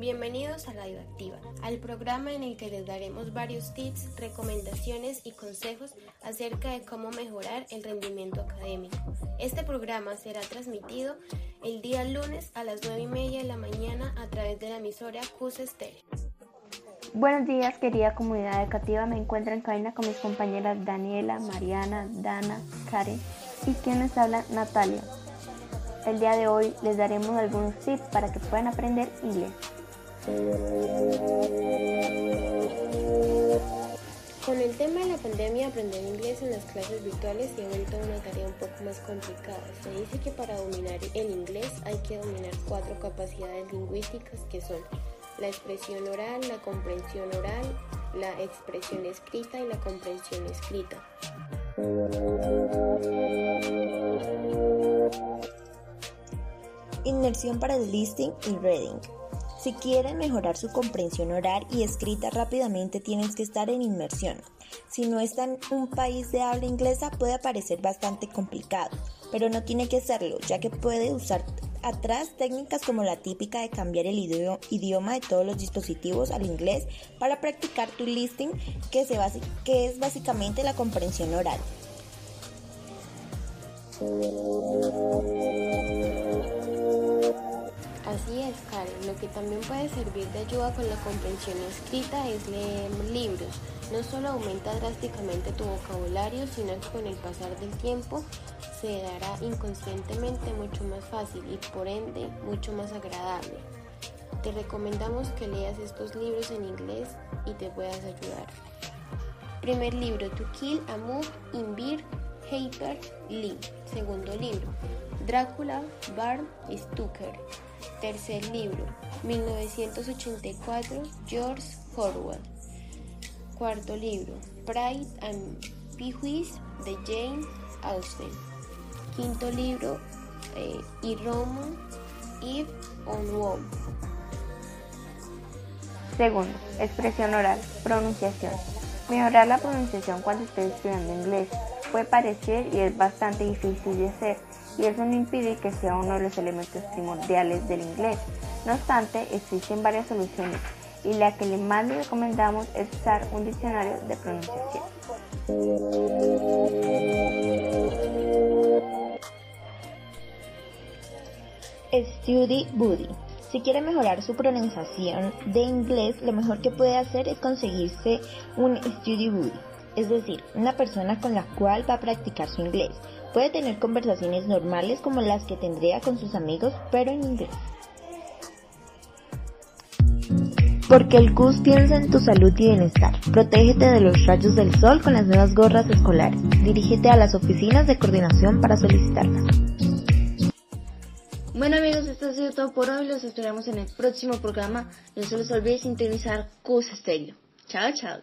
Bienvenidos a Radio Activa, al programa en el que les daremos varios tips, recomendaciones y consejos acerca de cómo mejorar el rendimiento académico. Este programa será transmitido el día lunes a las 9 y media de la mañana a través de la emisora CUS Estéreo. Buenos días, querida comunidad educativa. Me encuentro en cabina con mis compañeras Daniela, Mariana, Dana, Karen y quienes habla Natalia. El día de hoy les daremos algunos tips para que puedan aprender inglés. Con el tema de la pandemia, aprender inglés en las clases virtuales se ha vuelto una tarea un poco más complicada. Se dice que para dominar el inglés hay que dominar cuatro capacidades lingüísticas que son la expresión oral, la comprensión oral, la expresión escrita y la comprensión escrita. Inmersión para el listening y reading. Si quieren mejorar su comprensión oral y escrita rápidamente tienes que estar en inmersión. Si no está en un país de habla inglesa puede parecer bastante complicado, pero no tiene que serlo, ya que puede usar atrás técnicas como la típica de cambiar el idioma de todos los dispositivos al inglés para practicar tu listening, que, que es básicamente la comprensión oral. Que también puede servir de ayuda con la comprensión escrita es leer libros. No solo aumenta drásticamente tu vocabulario, sino que con el pasar del tiempo se dará inconscientemente mucho más fácil y por ende mucho más agradable. Te recomendamos que leas estos libros en inglés y te puedas ayudar. Primer libro, To Kill a Mood in Beer, Hyper Lee. Segundo libro, Drácula, Barn Stucker. Tercer libro, 1984, George Orwell. Cuarto libro, Pride and Prejudice de Jane Austen. Quinto libro, eh, Y Roman, Eve on Wall. Segundo, expresión oral, pronunciación. Mejorar la pronunciación cuando estés estudiando inglés puede parecer y es bastante difícil de hacer y eso no impide que sea uno de los elementos primordiales del inglés. No obstante, existen varias soluciones y la que más le recomendamos es usar un diccionario de pronunciación. Study Buddy. Si quiere mejorar su pronunciación de inglés, lo mejor que puede hacer es conseguirse un Study Buddy, es decir, una persona con la cual va a practicar su inglés. Puede tener conversaciones normales como las que tendría con sus amigos, pero en inglés. Porque el CUS piensa en tu salud y bienestar. Protégete de los rayos del sol con las nuevas gorras escolares. Dirígete a las oficinas de coordinación para solicitarlas. Bueno amigos, esto ha sido todo por hoy. Los esperamos en el próximo programa. No se les olvide sintonizar CUS Estéreo. Chao, chao.